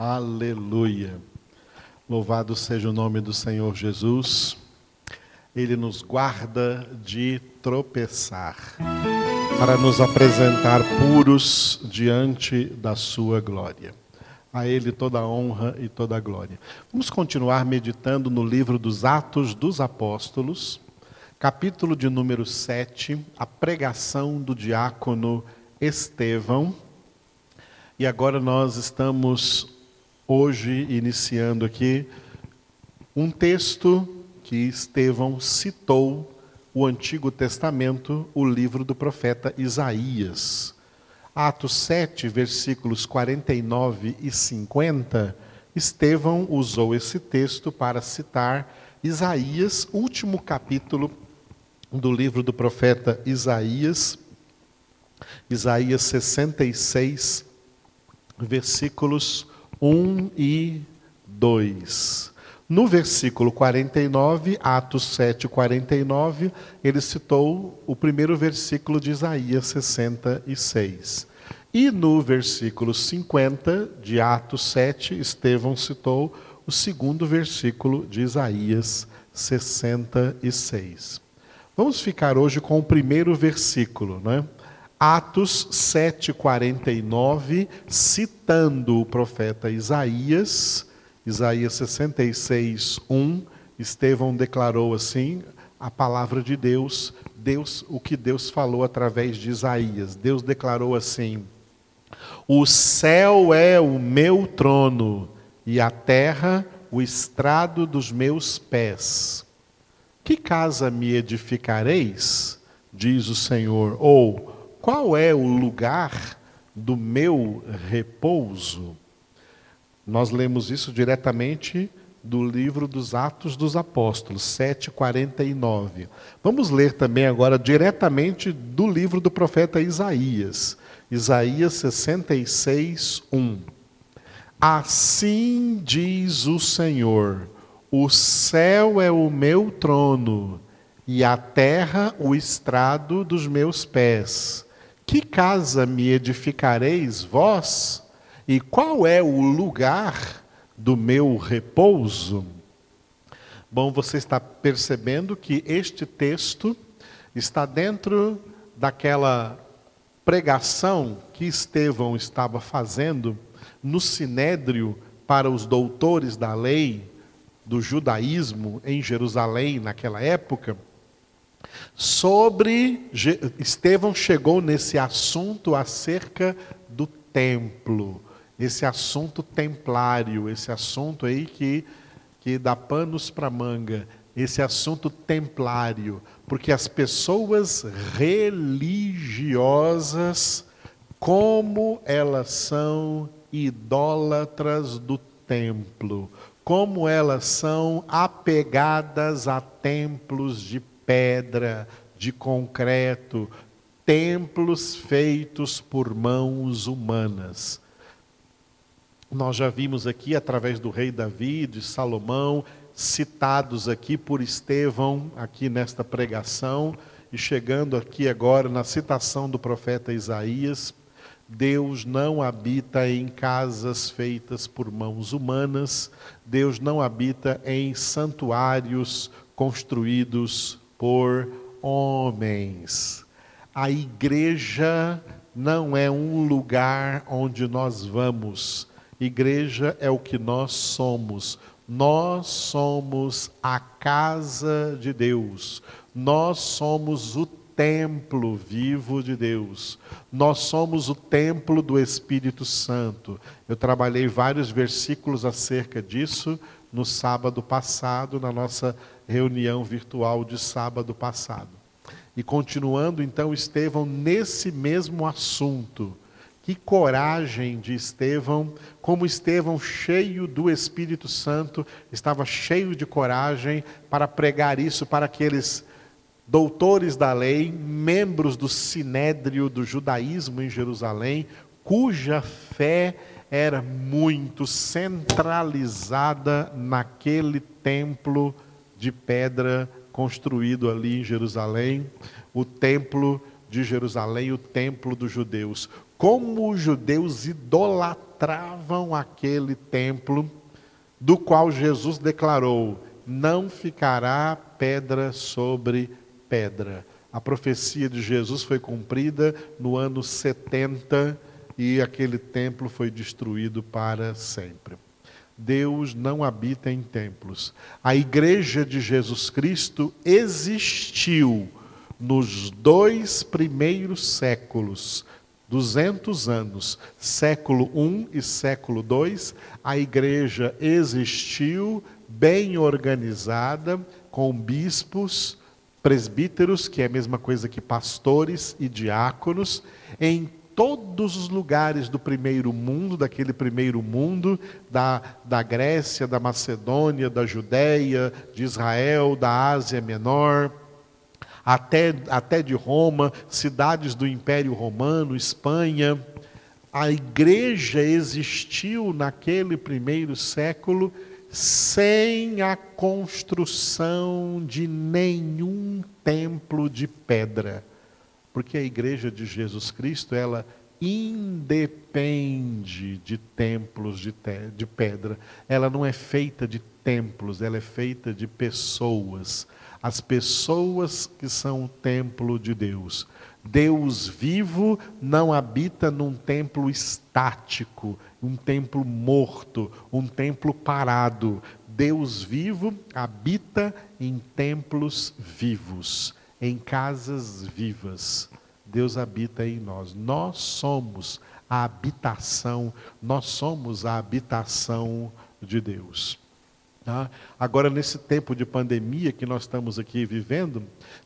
Aleluia. Louvado seja o nome do Senhor Jesus. Ele nos guarda de tropeçar, para nos apresentar puros diante da sua glória. A Ele toda a honra e toda a glória. Vamos continuar meditando no livro dos Atos dos Apóstolos, capítulo de número 7, a pregação do diácono Estevão. E agora nós estamos hoje iniciando aqui um texto que Estevão citou o Antigo Testamento, o livro do profeta Isaías. Atos 7, versículos 49 e 50, Estevão usou esse texto para citar Isaías, último capítulo do livro do profeta Isaías, Isaías 66, versículos 1 e 2. No versículo 49, Atos 7, 49, ele citou o primeiro versículo de Isaías 66. E no versículo 50 de Atos 7, Estevão citou o segundo versículo de Isaías 66. Vamos ficar hoje com o primeiro versículo, não é? Atos 7,49, citando o profeta Isaías, Isaías 66, 1, Estevão declarou assim a palavra de Deus, Deus, o que Deus falou através de Isaías. Deus declarou assim: O céu é o meu trono e a terra o estrado dos meus pés. Que casa me edificareis? Diz o Senhor. Ou qual é o lugar do meu repouso? Nós lemos isso diretamente do livro dos Atos dos Apóstolos, 7:49. Vamos ler também agora diretamente do livro do profeta Isaías, Isaías 66, 1. Assim diz o Senhor: O céu é o meu trono e a terra o estrado dos meus pés. Que casa me edificareis vós? E qual é o lugar do meu repouso? Bom, você está percebendo que este texto está dentro daquela pregação que Estevão estava fazendo no sinédrio para os doutores da lei do judaísmo em Jerusalém naquela época Sobre Estevão chegou nesse assunto acerca do templo, esse assunto templário, esse assunto aí que que dá panos para manga, esse assunto templário, porque as pessoas religiosas como elas são idólatras do templo, como elas são apegadas a templos de pedra, de concreto, templos feitos por mãos humanas. Nós já vimos aqui, através do rei Davi, de Salomão, citados aqui por Estevão, aqui nesta pregação, e chegando aqui agora na citação do profeta Isaías, Deus não habita em casas feitas por mãos humanas, Deus não habita em santuários construídos por homens. A igreja não é um lugar onde nós vamos. Igreja é o que nós somos. Nós somos a casa de Deus. Nós somos o templo vivo de Deus. Nós somos o templo do Espírito Santo. Eu trabalhei vários versículos acerca disso no sábado passado, na nossa reunião virtual de sábado passado. E continuando então Estevão nesse mesmo assunto. Que coragem de Estevão, como Estevão, cheio do Espírito Santo, estava cheio de coragem para pregar isso para aqueles doutores da lei, membros do sinédrio do judaísmo em Jerusalém, cuja fé era muito centralizada naquele templo de pedra construído ali em Jerusalém, o templo de Jerusalém, o templo dos judeus. Como os judeus idolatravam aquele templo, do qual Jesus declarou: não ficará pedra sobre pedra. A profecia de Jesus foi cumprida no ano 70 e aquele templo foi destruído para sempre. Deus não habita em templos. A igreja de Jesus Cristo existiu nos dois primeiros séculos, 200 anos, século I e século II, a igreja existiu bem organizada, com bispos, presbíteros, que é a mesma coisa que pastores e diáconos, em todos os lugares do primeiro mundo, daquele primeiro mundo, da, da Grécia, da Macedônia, da Judéia, de Israel, da Ásia Menor, até, até de Roma, cidades do Império Romano, Espanha. A igreja existiu naquele primeiro século sem a construção de nenhum templo de pedra. Porque a igreja de Jesus Cristo, ela independe de templos de, te, de pedra. Ela não é feita de templos, ela é feita de pessoas. As pessoas que são o templo de Deus. Deus vivo não habita num templo estático, um templo morto, um templo parado. Deus vivo habita em templos vivos, em casas vivas. Deus habita em nós. Nós somos a habitação, nós somos a habitação de Deus. Tá? Agora, nesse tempo de pandemia que nós estamos aqui vivendo,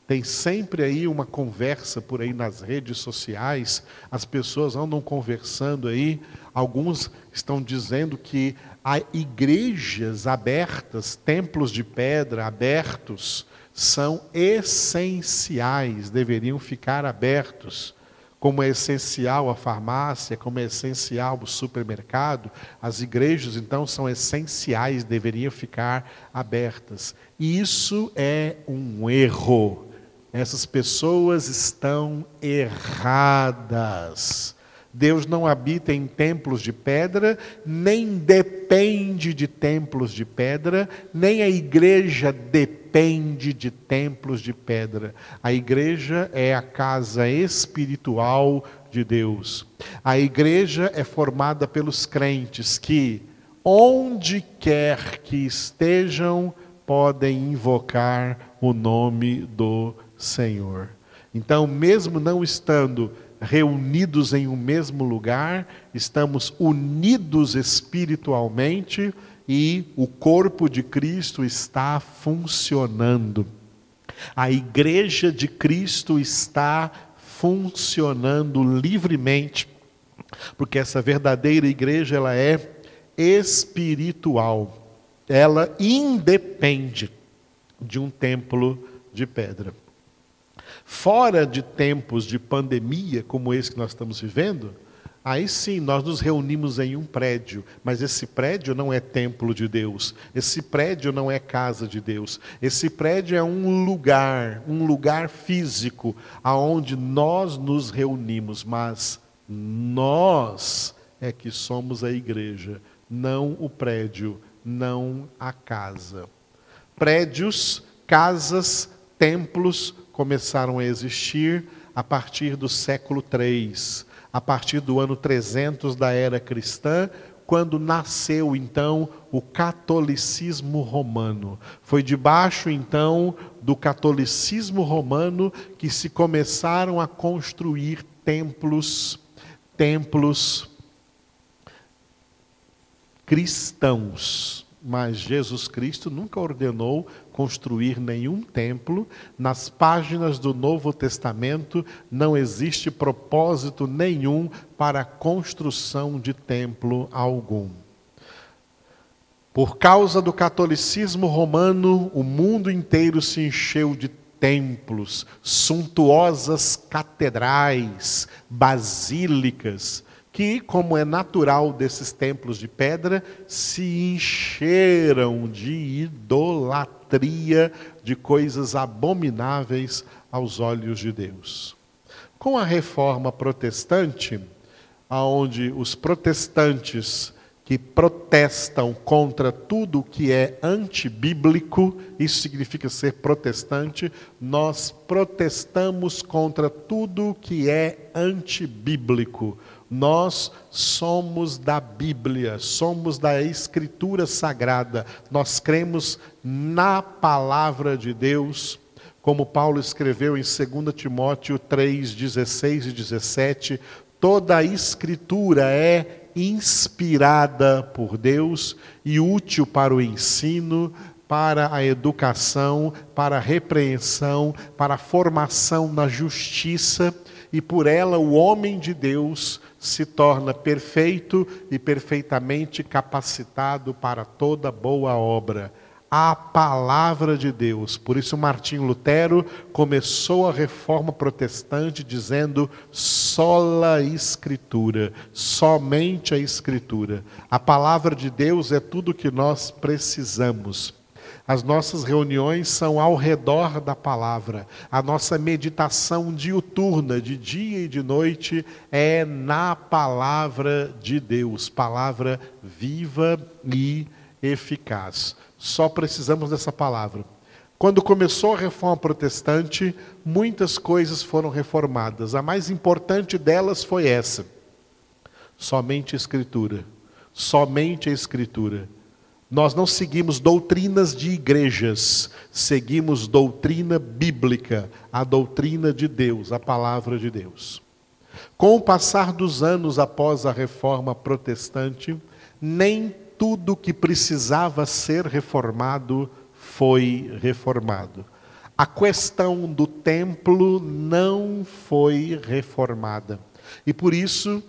tem sempre aí uma conversa por aí nas redes sociais, as pessoas andam conversando aí, alguns estão dizendo que há igrejas abertas, templos de pedra abertos, são essenciais, deveriam ficar abertos como é essencial a farmácia, como é essencial o supermercado, as igrejas então são essenciais, deveriam ficar abertas. E isso é um erro. Essas pessoas estão erradas. Deus não habita em templos de pedra, nem depende de templos de pedra, nem a igreja depende depende de templos de pedra. A igreja é a casa espiritual de Deus. A igreja é formada pelos crentes que, onde quer que estejam, podem invocar o nome do Senhor. Então, mesmo não estando reunidos em um mesmo lugar, estamos unidos espiritualmente e o corpo de Cristo está funcionando. A igreja de Cristo está funcionando livremente, porque essa verdadeira igreja ela é espiritual. Ela independe de um templo de pedra. Fora de tempos de pandemia como esse que nós estamos vivendo, Aí sim, nós nos reunimos em um prédio, mas esse prédio não é templo de Deus, esse prédio não é casa de Deus, esse prédio é um lugar, um lugar físico, aonde nós nos reunimos, mas nós é que somos a igreja, não o prédio, não a casa. Prédios, casas, templos começaram a existir a partir do século III a partir do ano 300 da era cristã, quando nasceu então o catolicismo romano. Foi debaixo então do catolicismo romano que se começaram a construir templos, templos cristãos. Mas Jesus Cristo nunca ordenou construir nenhum templo. Nas páginas do Novo Testamento não existe propósito nenhum para a construção de templo algum. Por causa do catolicismo romano, o mundo inteiro se encheu de templos, suntuosas catedrais, basílicas, que, como é natural desses templos de pedra, se encheram de idolatria, de coisas abomináveis aos olhos de Deus. Com a reforma protestante, aonde os protestantes que protestam contra tudo que é antibíblico, isso significa ser protestante, nós protestamos contra tudo que é antibíblico. Nós somos da Bíblia, somos da Escritura Sagrada, nós cremos na palavra de Deus, como Paulo escreveu em 2 Timóteo 3, 16 e 17, toda a Escritura é inspirada por Deus e útil para o ensino, para a educação, para a repreensão, para a formação na justiça, e por ela o homem de Deus se torna perfeito e perfeitamente capacitado para toda boa obra a palavra de Deus. Por isso, Martinho Lutero começou a reforma protestante dizendo sola escritura, somente a escritura. A palavra de Deus é tudo que nós precisamos. As nossas reuniões são ao redor da palavra. A nossa meditação diuturna, de dia e de noite, é na palavra de Deus, palavra viva e eficaz. Só precisamos dessa palavra. Quando começou a reforma protestante, muitas coisas foram reformadas. A mais importante delas foi essa: somente a Escritura. Somente a Escritura. Nós não seguimos doutrinas de igrejas, seguimos doutrina bíblica, a doutrina de Deus, a palavra de Deus. Com o passar dos anos após a reforma protestante, nem tudo que precisava ser reformado foi reformado. A questão do templo não foi reformada. E por isso,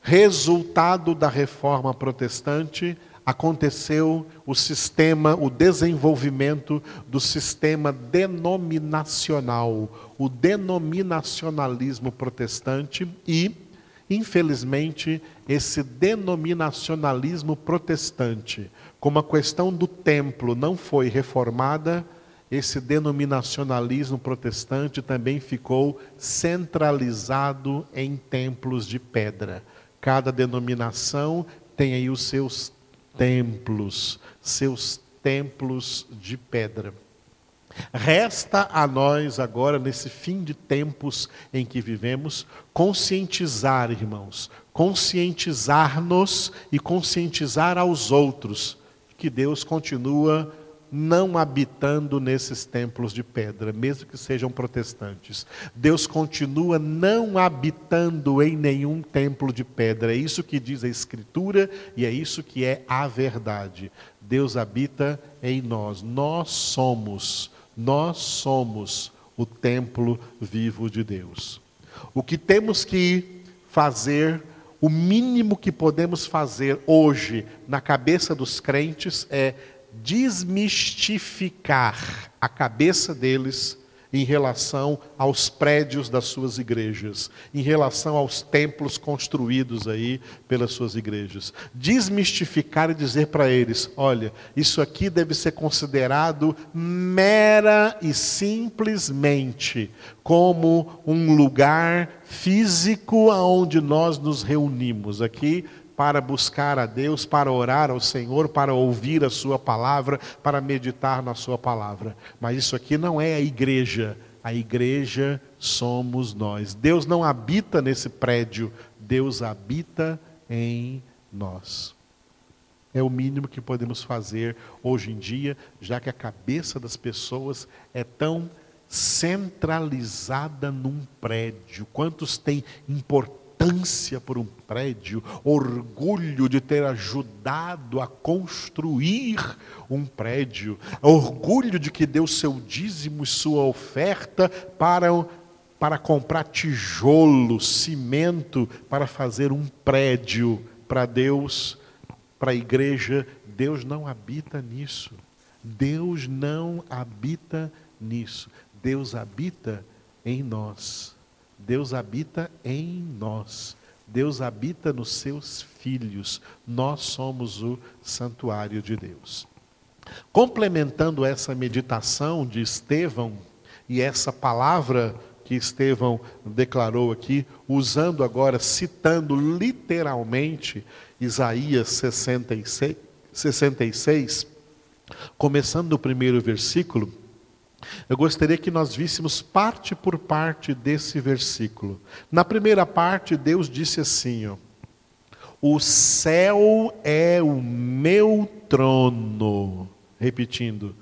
resultado da reforma protestante, aconteceu o sistema, o desenvolvimento do sistema denominacional, o denominacionalismo protestante e Infelizmente, esse denominacionalismo protestante, como a questão do templo não foi reformada, esse denominacionalismo protestante também ficou centralizado em templos de pedra. Cada denominação tem aí os seus templos, seus templos de pedra. Resta a nós agora, nesse fim de tempos em que vivemos, conscientizar, irmãos, conscientizar-nos e conscientizar aos outros que Deus continua não habitando nesses templos de pedra, mesmo que sejam protestantes. Deus continua não habitando em nenhum templo de pedra. É isso que diz a Escritura e é isso que é a verdade. Deus habita em nós. Nós somos nós somos o templo vivo de Deus. O que temos que fazer, o mínimo que podemos fazer hoje na cabeça dos crentes é desmistificar a cabeça deles em relação aos prédios das suas igrejas, em relação aos templos construídos aí pelas suas igrejas. Desmistificar e dizer para eles: olha, isso aqui deve ser considerado mera e simplesmente como um lugar físico aonde nós nos reunimos aqui para buscar a Deus, para orar ao Senhor, para ouvir a Sua palavra, para meditar na Sua palavra. Mas isso aqui não é a igreja, a igreja somos nós. Deus não habita nesse prédio, Deus habita em nós. É o mínimo que podemos fazer hoje em dia, já que a cabeça das pessoas é tão centralizada num prédio. Quantos têm importância? Ânsia por um prédio, orgulho de ter ajudado a construir um prédio, orgulho de que deu seu dízimo e sua oferta para, para comprar tijolo, cimento, para fazer um prédio para Deus, para a igreja. Deus não habita nisso. Deus não habita nisso. Deus habita em nós. Deus habita em nós. Deus habita nos seus filhos. Nós somos o santuário de Deus. Complementando essa meditação de Estevão e essa palavra que Estevão declarou aqui, usando agora, citando literalmente Isaías 66, 66 começando no primeiro versículo, eu gostaria que nós víssemos parte por parte desse versículo. Na primeira parte, Deus disse assim: ó, O céu é o meu trono. Repetindo,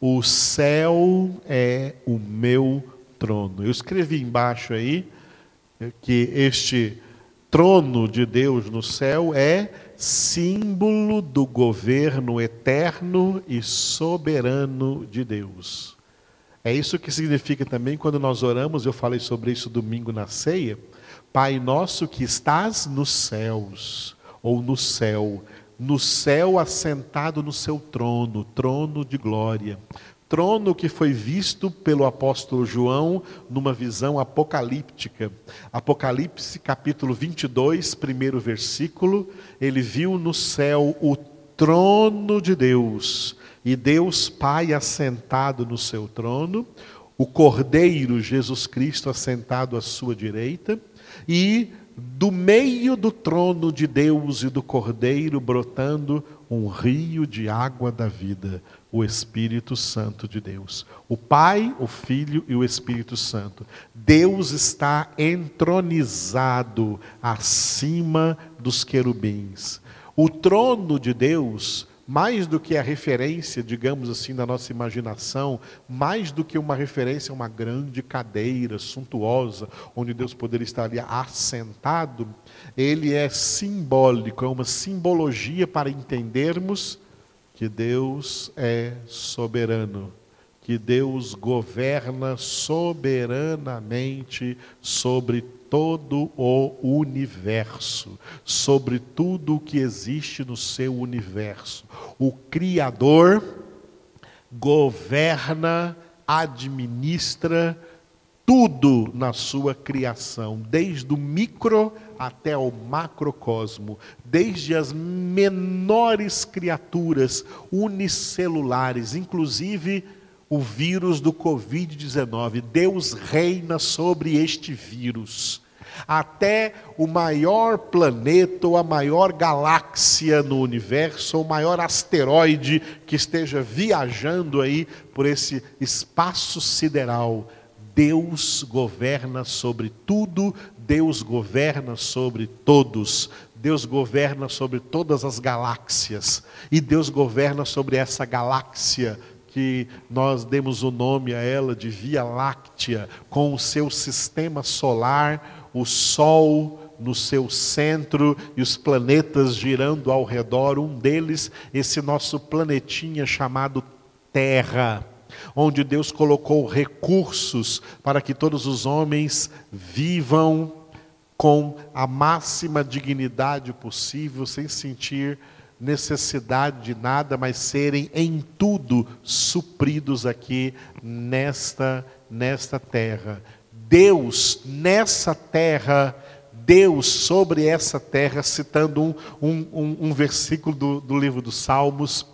o céu é o meu trono. Eu escrevi embaixo aí que este trono de Deus no céu é símbolo do governo eterno e soberano de Deus. É isso que significa também quando nós oramos, eu falei sobre isso domingo na ceia. Pai nosso que estás nos céus, ou no céu, no céu assentado no seu trono, trono de glória. Trono que foi visto pelo apóstolo João numa visão apocalíptica. Apocalipse capítulo 22, primeiro versículo, ele viu no céu o trono de Deus e Deus Pai assentado no seu trono, o Cordeiro Jesus Cristo assentado à sua direita, e do meio do trono de Deus e do Cordeiro brotando um rio de água da vida, o Espírito Santo de Deus. O Pai, o Filho e o Espírito Santo. Deus está entronizado acima dos querubins. O trono de Deus mais do que a referência, digamos assim, da nossa imaginação, mais do que uma referência a uma grande cadeira suntuosa, onde Deus poderia estar ali assentado, ele é simbólico, é uma simbologia para entendermos que Deus é soberano, que Deus governa soberanamente sobre todo o universo, sobre tudo o que existe no seu universo. O Criador governa, administra tudo na sua criação, desde o micro até o macrocosmo, desde as menores criaturas unicelulares, inclusive o vírus do Covid-19. Deus reina sobre este vírus. Até o maior planeta ou a maior galáxia no universo, ou o maior asteroide que esteja viajando aí por esse espaço sideral. Deus governa sobre tudo, Deus governa sobre todos, Deus governa sobre todas as galáxias, e Deus governa sobre essa galáxia que nós demos o nome a ela de Via Láctea, com o seu sistema solar, o Sol no seu centro e os planetas girando ao redor, um deles, esse nosso planetinha chamado Terra, onde Deus colocou recursos para que todos os homens vivam com a máxima dignidade possível, sem sentir necessidade de nada, mas serem em tudo supridos aqui nesta, nesta terra. Deus nessa terra, Deus sobre essa terra, citando um, um, um, versículo do, do livro dos Salmos,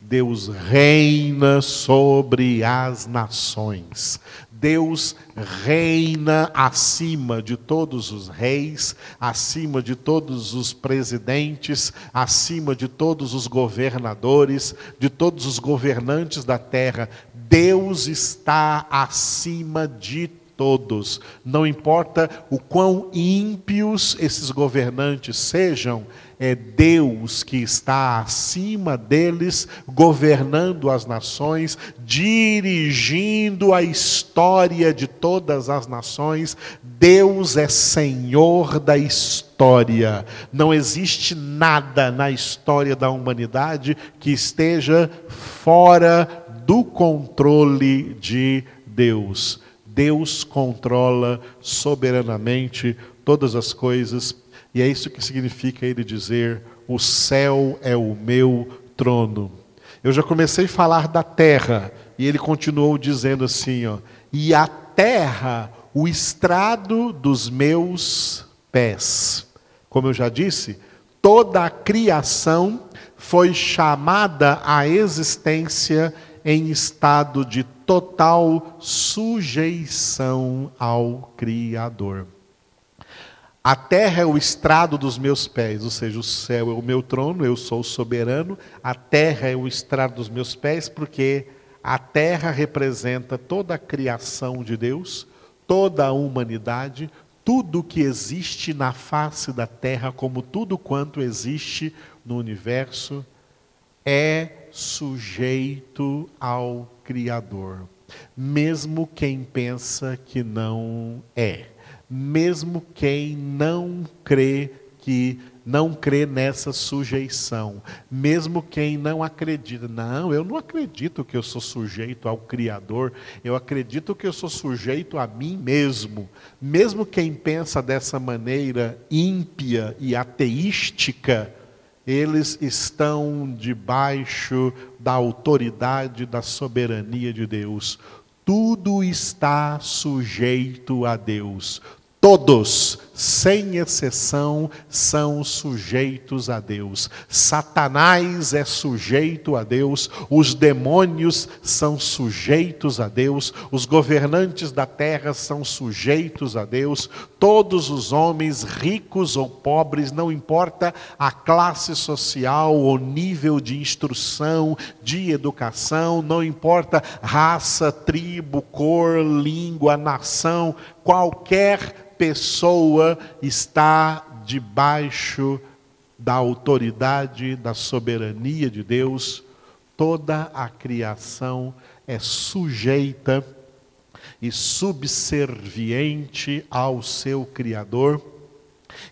Deus reina sobre as nações. Deus reina acima de todos os reis, acima de todos os presidentes, acima de todos os governadores, de todos os governantes da terra. Deus está acima de todos. Não importa o quão ímpios esses governantes sejam, é Deus que está acima deles, governando as nações, dirigindo a história de todas as nações. Deus é Senhor da história. Não existe nada na história da humanidade que esteja fora do controle de Deus. Deus controla soberanamente todas as coisas e é isso que significa ele dizer: o céu é o meu trono. Eu já comecei a falar da terra, e ele continuou dizendo assim: ó, e a terra, o estrado dos meus pés. Como eu já disse, toda a criação foi chamada à existência em estado de total sujeição ao Criador. A terra é o estrado dos meus pés, ou seja, o céu é o meu trono, eu sou soberano. A terra é o estrado dos meus pés, porque a terra representa toda a criação de Deus, toda a humanidade, tudo que existe na face da terra, como tudo quanto existe no universo, é sujeito ao Criador, mesmo quem pensa que não é mesmo quem não crê que não crê nessa sujeição, mesmo quem não acredita, não, eu não acredito que eu sou sujeito ao Criador, eu acredito que eu sou sujeito a mim mesmo. Mesmo quem pensa dessa maneira ímpia e ateística, eles estão debaixo da autoridade, da soberania de Deus. Tudo está sujeito a Deus. Todos, sem exceção, são sujeitos a Deus. Satanás é sujeito a Deus, os demônios são sujeitos a Deus, os governantes da terra são sujeitos a Deus, todos os homens, ricos ou pobres, não importa a classe social, o nível de instrução, de educação, não importa raça, tribo, cor, língua, nação, qualquer pessoa está debaixo da autoridade, da soberania de Deus, toda a criação é sujeita e subserviente ao seu Criador,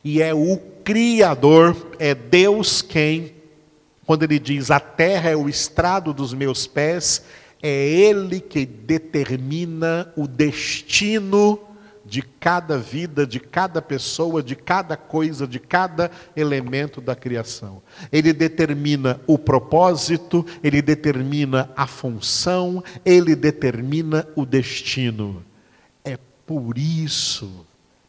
e é o Criador, é Deus quem, quando ele diz: A terra é o estrado dos meus pés, é Ele que determina o destino de cada vida, de cada pessoa, de cada coisa, de cada elemento da criação. Ele determina o propósito, ele determina a função, ele determina o destino. É por isso,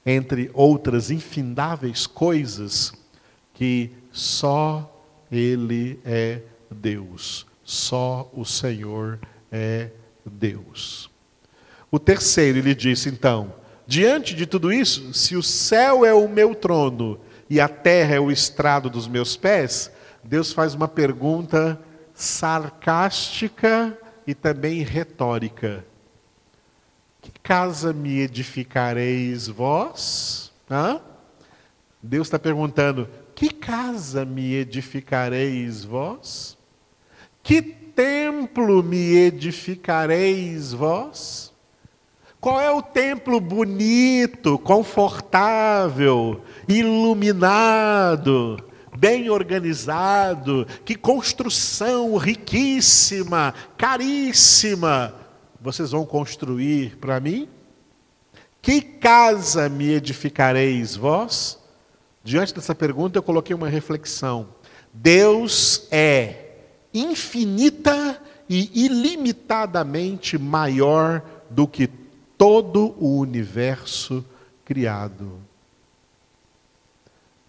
entre outras infindáveis coisas, que só ele é Deus, só o Senhor é Deus. O terceiro, ele disse então, Diante de tudo isso, se o céu é o meu trono e a terra é o estrado dos meus pés, Deus faz uma pergunta sarcástica e também retórica. Que casa me edificareis vós? Hã? Deus está perguntando: que casa me edificareis vós? Que templo me edificareis vós? Qual é o templo bonito, confortável, iluminado, bem organizado? Que construção riquíssima, caríssima vocês vão construir para mim? Que casa me edificareis vós? Diante dessa pergunta, eu coloquei uma reflexão. Deus é infinita e ilimitadamente maior do que todo o universo criado.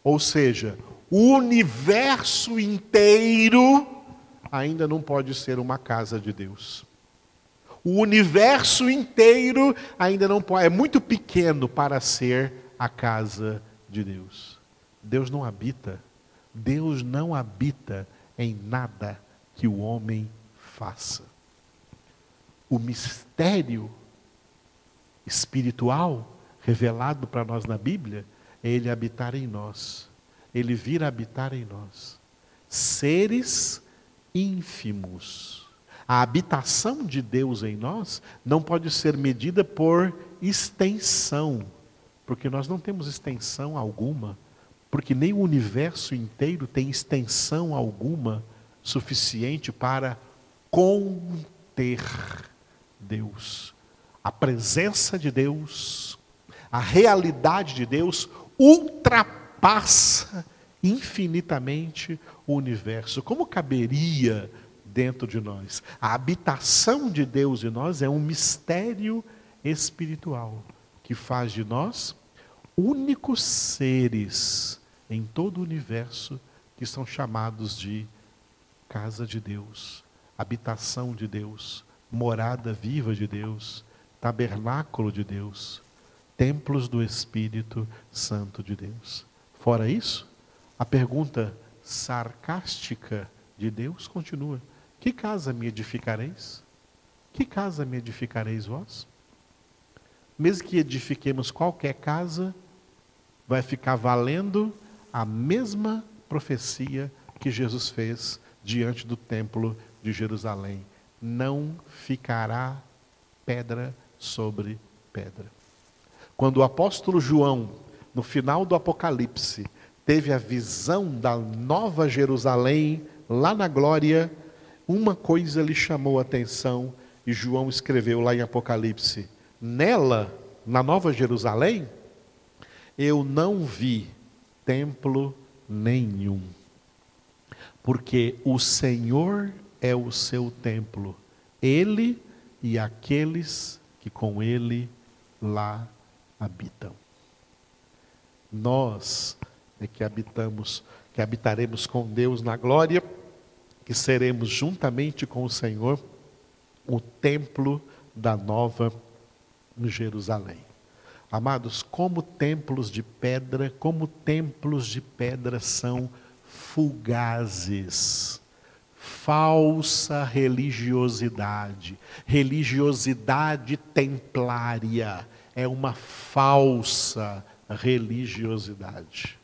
Ou seja, o universo inteiro ainda não pode ser uma casa de Deus. O universo inteiro ainda não pode, é muito pequeno para ser a casa de Deus. Deus não habita, Deus não habita em nada que o homem faça. O mistério espiritual revelado para nós na Bíblia é ele habitar em nós, ele vir habitar em nós. Seres ínfimos. A habitação de Deus em nós não pode ser medida por extensão, porque nós não temos extensão alguma, porque nem o universo inteiro tem extensão alguma suficiente para conter Deus a presença de Deus, a realidade de Deus ultrapassa infinitamente o universo. Como caberia dentro de nós? A habitação de Deus em nós é um mistério espiritual que faz de nós únicos seres em todo o universo que são chamados de casa de Deus, habitação de Deus, morada viva de Deus, tabernáculo de Deus, templos do Espírito Santo de Deus. Fora isso, a pergunta sarcástica de Deus continua: Que casa me edificareis? Que casa me edificareis vós? Mesmo que edifiquemos qualquer casa, vai ficar valendo a mesma profecia que Jesus fez diante do templo de Jerusalém. Não ficará pedra sobre pedra. Quando o apóstolo João, no final do Apocalipse, teve a visão da nova Jerusalém lá na glória, uma coisa lhe chamou a atenção e João escreveu lá em Apocalipse: Nela, na nova Jerusalém, eu não vi templo nenhum, porque o Senhor é o seu templo, ele e aqueles que com ele lá habitam. Nós é que habitamos, que habitaremos com Deus na glória, que seremos juntamente com o Senhor o templo da nova Jerusalém. Amados, como templos de pedra, como templos de pedra são fugazes. Falsa religiosidade, religiosidade templária, é uma falsa religiosidade.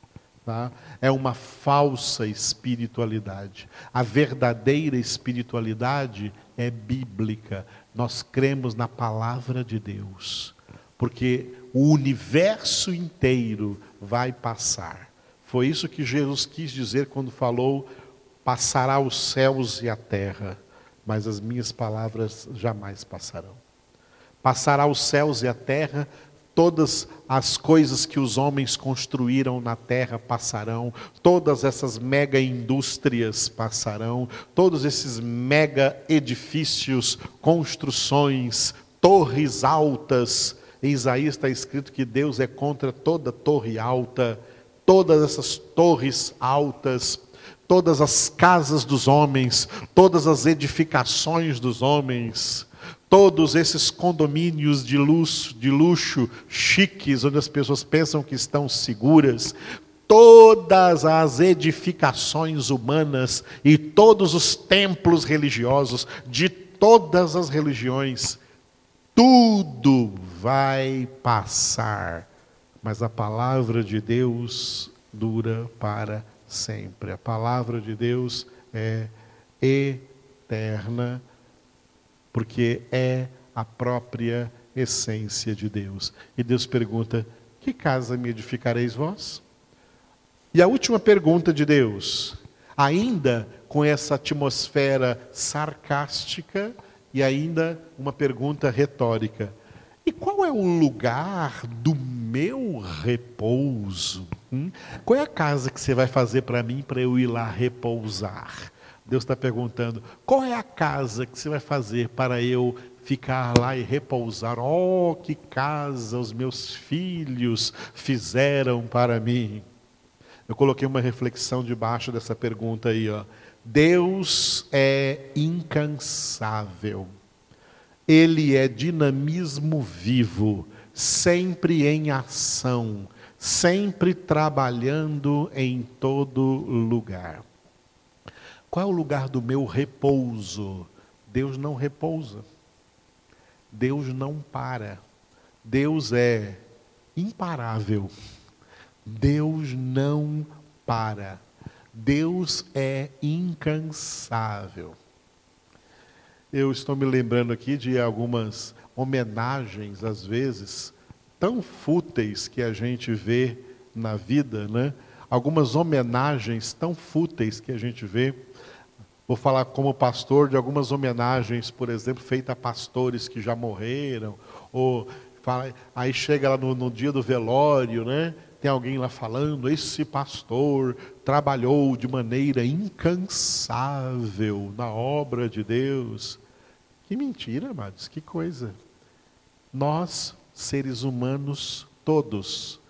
Tá? É uma falsa espiritualidade. A verdadeira espiritualidade é bíblica. Nós cremos na palavra de Deus, porque o universo inteiro vai passar. Foi isso que Jesus quis dizer quando falou: passará os céus e a terra, mas as minhas palavras jamais passarão. Passará os céus e a terra, todas as coisas que os homens construíram na terra passarão, todas essas mega indústrias passarão, todos esses mega edifícios, construções, torres altas. Em Isaías está escrito que Deus é contra toda torre alta, todas essas torres altas, todas as casas dos homens, todas as edificações dos homens todos esses condomínios de luxo, de luxo, chiques, onde as pessoas pensam que estão seguras, todas as edificações humanas e todos os templos religiosos de todas as religiões, tudo vai passar, mas a palavra de Deus dura para sempre. A palavra de Deus é eterna porque é a própria essência de Deus. E Deus pergunta: Que casa me edificareis vós? E a última pergunta de Deus, ainda com essa atmosfera sarcástica e ainda uma pergunta retórica: E qual é o lugar do meu repouso? Hum? Qual é a casa que você vai fazer para mim para eu ir lá repousar? Deus está perguntando: qual é a casa que você vai fazer para eu ficar lá e repousar? Oh, que casa os meus filhos fizeram para mim. Eu coloquei uma reflexão debaixo dessa pergunta aí, ó. Deus é incansável. Ele é dinamismo vivo, sempre em ação, sempre trabalhando em todo lugar. Qual é o lugar do meu repouso? Deus não repousa. Deus não para. Deus é imparável. Deus não para. Deus é incansável. Eu estou me lembrando aqui de algumas homenagens, às vezes, tão fúteis que a gente vê na vida, né? Algumas homenagens tão fúteis que a gente vê. Vou falar como pastor de algumas homenagens, por exemplo, feitas a pastores que já morreram, ou fala, aí chega lá no, no dia do velório, né? Tem alguém lá falando, esse pastor trabalhou de maneira incansável na obra de Deus. Que mentira, amados, que coisa. Nós, seres humanos, todos,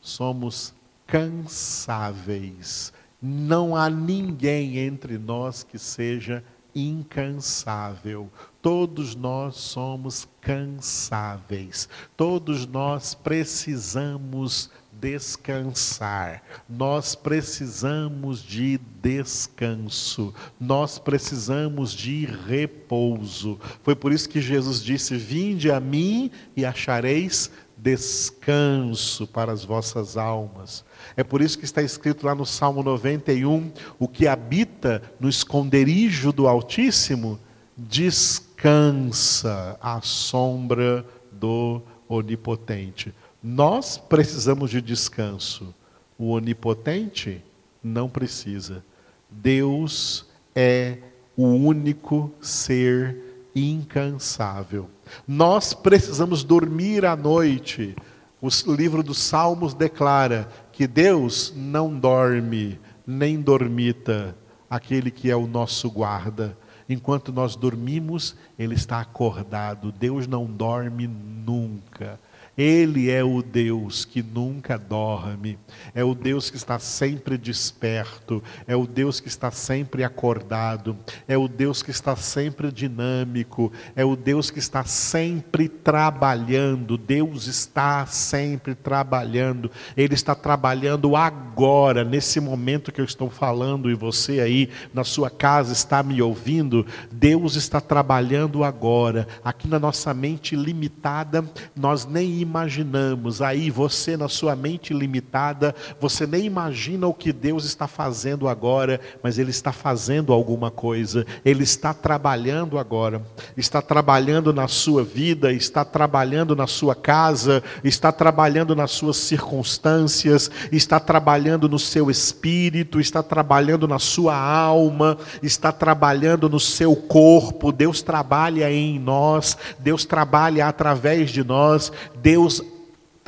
somos cansáveis não há ninguém entre nós que seja incansável. Todos nós somos cansáveis. Todos nós precisamos descansar. Nós precisamos de descanso. Nós precisamos de repouso. Foi por isso que Jesus disse: Vinde a mim e achareis descanso para as vossas almas. É por isso que está escrito lá no Salmo 91: o que habita no esconderijo do Altíssimo descansa à sombra do Onipotente. Nós precisamos de descanso. O onipotente não precisa. Deus é o único ser incansável. Nós precisamos dormir à noite. O livro dos Salmos declara que Deus não dorme, nem dormita, aquele que é o nosso guarda. Enquanto nós dormimos, ele está acordado. Deus não dorme nunca. Ele é o Deus que nunca dorme, é o Deus que está sempre desperto, é o Deus que está sempre acordado, é o Deus que está sempre dinâmico, é o Deus que está sempre trabalhando. Deus está sempre trabalhando, Ele está trabalhando agora, nesse momento que eu estou falando, e você aí na sua casa está me ouvindo. Deus está trabalhando agora, aqui na nossa mente limitada, nós nem imaginamos. Aí você, na sua mente limitada, você nem imagina o que Deus está fazendo agora, mas Ele está fazendo alguma coisa, Ele está trabalhando agora, está trabalhando na sua vida, está trabalhando na sua casa, está trabalhando nas suas circunstâncias, está trabalhando no seu espírito, está trabalhando na sua alma, está trabalhando no seu corpo. Deus trabalha em nós, Deus trabalha através de nós, Deus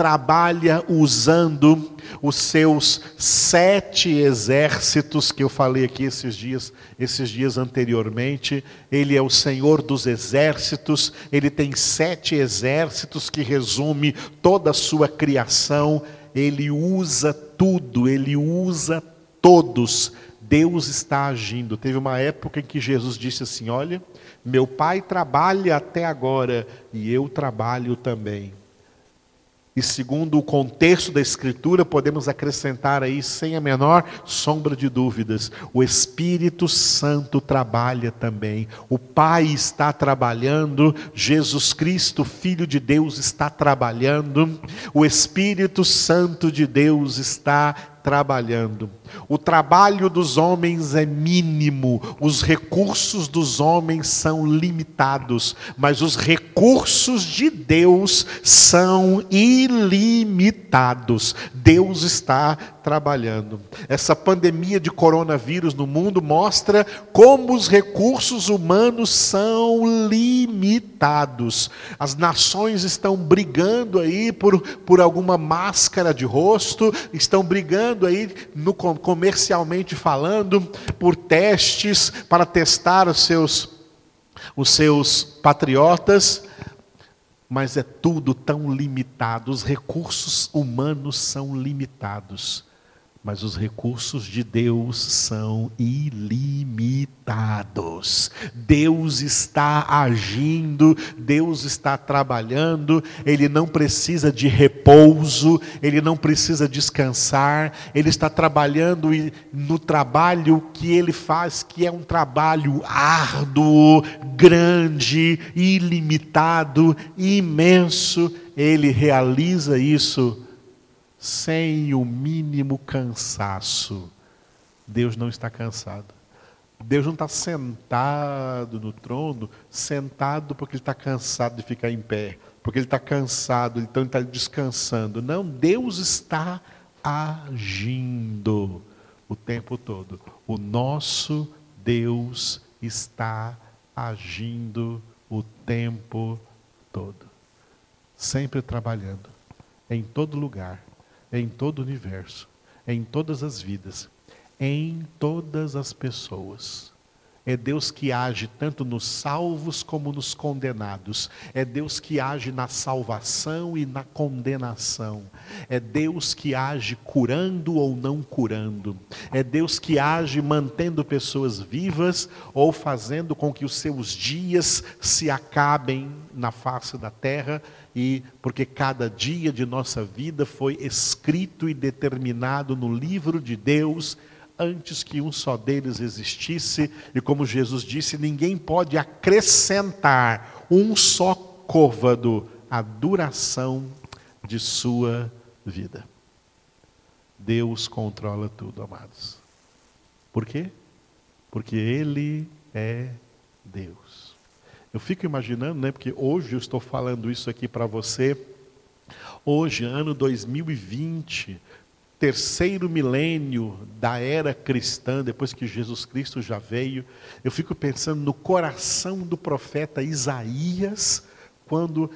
trabalha usando os seus sete exércitos que eu falei aqui esses dias, esses dias anteriormente. Ele é o Senhor dos exércitos. Ele tem sete exércitos que resume toda a sua criação. Ele usa tudo. Ele usa todos. Deus está agindo. Teve uma época em que Jesus disse assim: Olha, meu pai trabalha até agora e eu trabalho também. E segundo o contexto da Escritura, podemos acrescentar aí, sem a menor sombra de dúvidas, o Espírito Santo trabalha também. O Pai está trabalhando, Jesus Cristo, Filho de Deus, está trabalhando, o Espírito Santo de Deus está trabalhando. O trabalho dos homens é mínimo, os recursos dos homens são limitados, mas os recursos de Deus são ilimitados. Deus está trabalhando. Essa pandemia de coronavírus no mundo mostra como os recursos humanos são limitados. As nações estão brigando aí por, por alguma máscara de rosto, estão brigando aí no comercialmente falando por testes para testar os seus os seus patriotas, mas é tudo tão limitado, os recursos humanos são limitados. Mas os recursos de Deus são ilimitados. Deus está agindo, Deus está trabalhando, Ele não precisa de repouso, Ele não precisa descansar, Ele está trabalhando no trabalho que Ele faz, que é um trabalho árduo, grande, ilimitado, imenso. Ele realiza isso sem o mínimo cansaço. Deus não está cansado. Deus não está sentado no trono, sentado porque ele está cansado de ficar em pé, porque ele está cansado, então ele está descansando. Não, Deus está agindo o tempo todo. O nosso Deus está agindo o tempo todo, sempre trabalhando, em todo lugar em todo o universo, em todas as vidas, em todas as pessoas, É Deus que age tanto nos salvos como nos condenados. É Deus que age na salvação e na condenação. É Deus que age curando ou não curando. É Deus que age mantendo pessoas vivas ou fazendo com que os seus dias se acabem na face da terra e porque cada dia de nossa vida foi escrito e determinado no livro de Deus antes que um só deles existisse, e como Jesus disse, ninguém pode acrescentar um só côvado à duração de sua vida. Deus controla tudo, amados. Por quê? Porque Ele é Deus. Eu fico imaginando, né, porque hoje eu estou falando isso aqui para você, hoje, ano 2020, terceiro milênio da era cristã, depois que Jesus Cristo já veio, eu fico pensando no coração do profeta Isaías, quando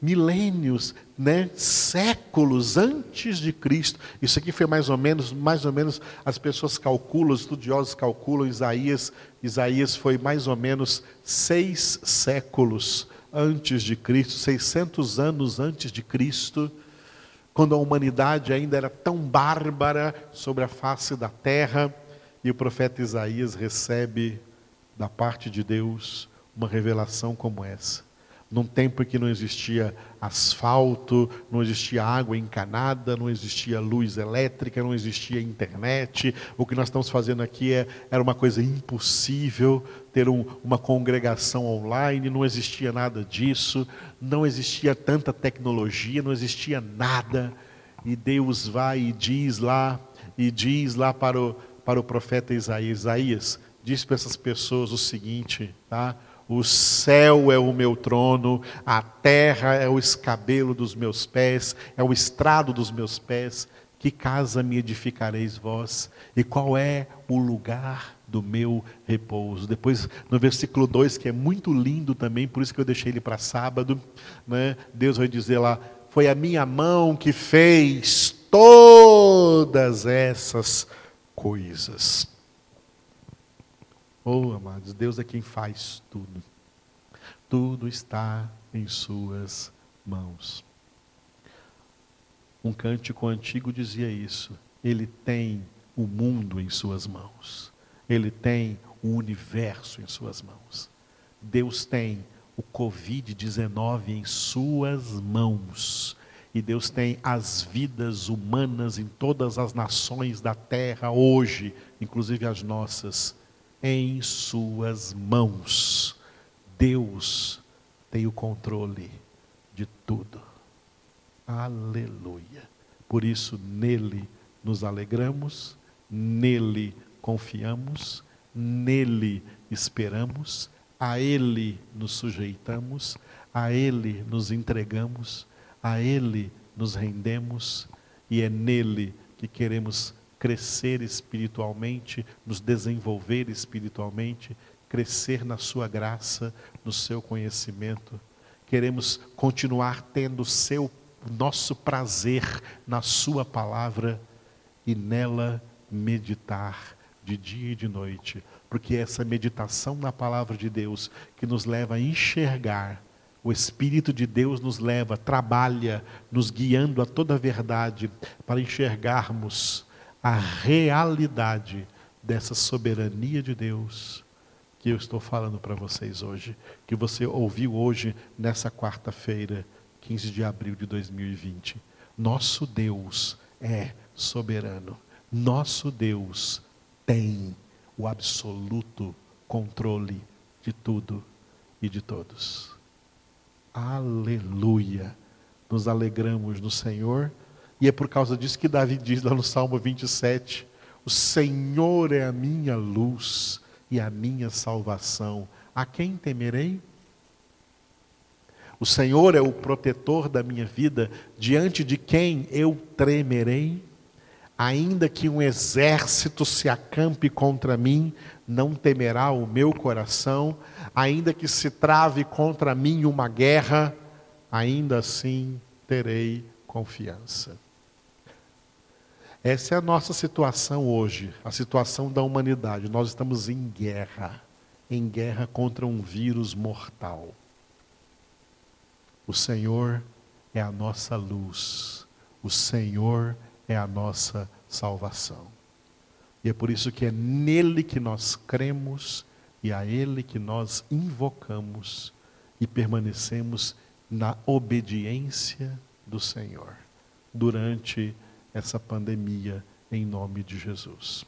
milênios, né, séculos antes de Cristo. Isso aqui foi mais ou menos, mais ou menos as pessoas calculam, os estudiosos calculam Isaías, Isaías foi mais ou menos seis séculos antes de Cristo, 600 anos antes de Cristo quando a humanidade ainda era tão bárbara sobre a face da terra, e o profeta Isaías recebe da parte de Deus uma revelação como essa num tempo em que não existia asfalto, não existia água encanada, não existia luz elétrica, não existia internet. O que nós estamos fazendo aqui é, era uma coisa impossível ter um, uma congregação online, não existia nada disso, não existia tanta tecnologia, não existia nada. E Deus vai e diz lá, e diz lá para o, para o profeta Isaías: Isaías, diz para essas pessoas o seguinte, tá? O céu é o meu trono, a terra é o escabelo dos meus pés, é o estrado dos meus pés. Que casa me edificareis vós? E qual é o lugar do meu repouso? Depois, no versículo 2, que é muito lindo também, por isso que eu deixei ele para sábado, né? Deus vai dizer lá: Foi a minha mão que fez todas essas coisas. Oh, amados, Deus é quem faz tudo. Tudo está em Suas mãos. Um cântico antigo dizia isso. Ele tem o mundo em Suas mãos. Ele tem o universo em Suas mãos. Deus tem o Covid-19 em Suas mãos. E Deus tem as vidas humanas em todas as nações da terra hoje, inclusive as nossas em Suas mãos. Deus tem o controle de tudo. Aleluia. Por isso, nele nos alegramos, nele confiamos, nele esperamos, a ele nos sujeitamos, a ele nos entregamos, a ele nos rendemos e é nele que queremos crescer espiritualmente, nos desenvolver espiritualmente, crescer na Sua graça, no seu conhecimento. Queremos continuar tendo o seu nosso prazer na Sua palavra e nela meditar de dia e de noite, porque é essa meditação na palavra de Deus que nos leva a enxergar o Espírito de Deus nos leva, trabalha, nos guiando a toda a verdade, para enxergarmos a realidade dessa soberania de Deus que eu estou falando para vocês hoje, que você ouviu hoje nessa quarta-feira, 15 de abril de 2020. Nosso Deus é soberano. Nosso Deus tem o absoluto controle de tudo e de todos. Aleluia! Nos alegramos no Senhor e é por causa disso que Davi diz lá no Salmo 27: O Senhor é a minha luz e a minha salvação. A quem temerei? O Senhor é o protetor da minha vida, diante de quem eu tremerei? Ainda que um exército se acampe contra mim, não temerá o meu coração, ainda que se trave contra mim uma guerra, ainda assim terei confiança. Essa é a nossa situação hoje, a situação da humanidade. Nós estamos em guerra. em guerra contra um vírus mortal. O Senhor é a nossa luz, o Senhor é a nossa salvação. E é por isso que é nele que nós cremos e a ele que nós invocamos e permanecemos na obediência do Senhor durante essa pandemia, em nome de Jesus.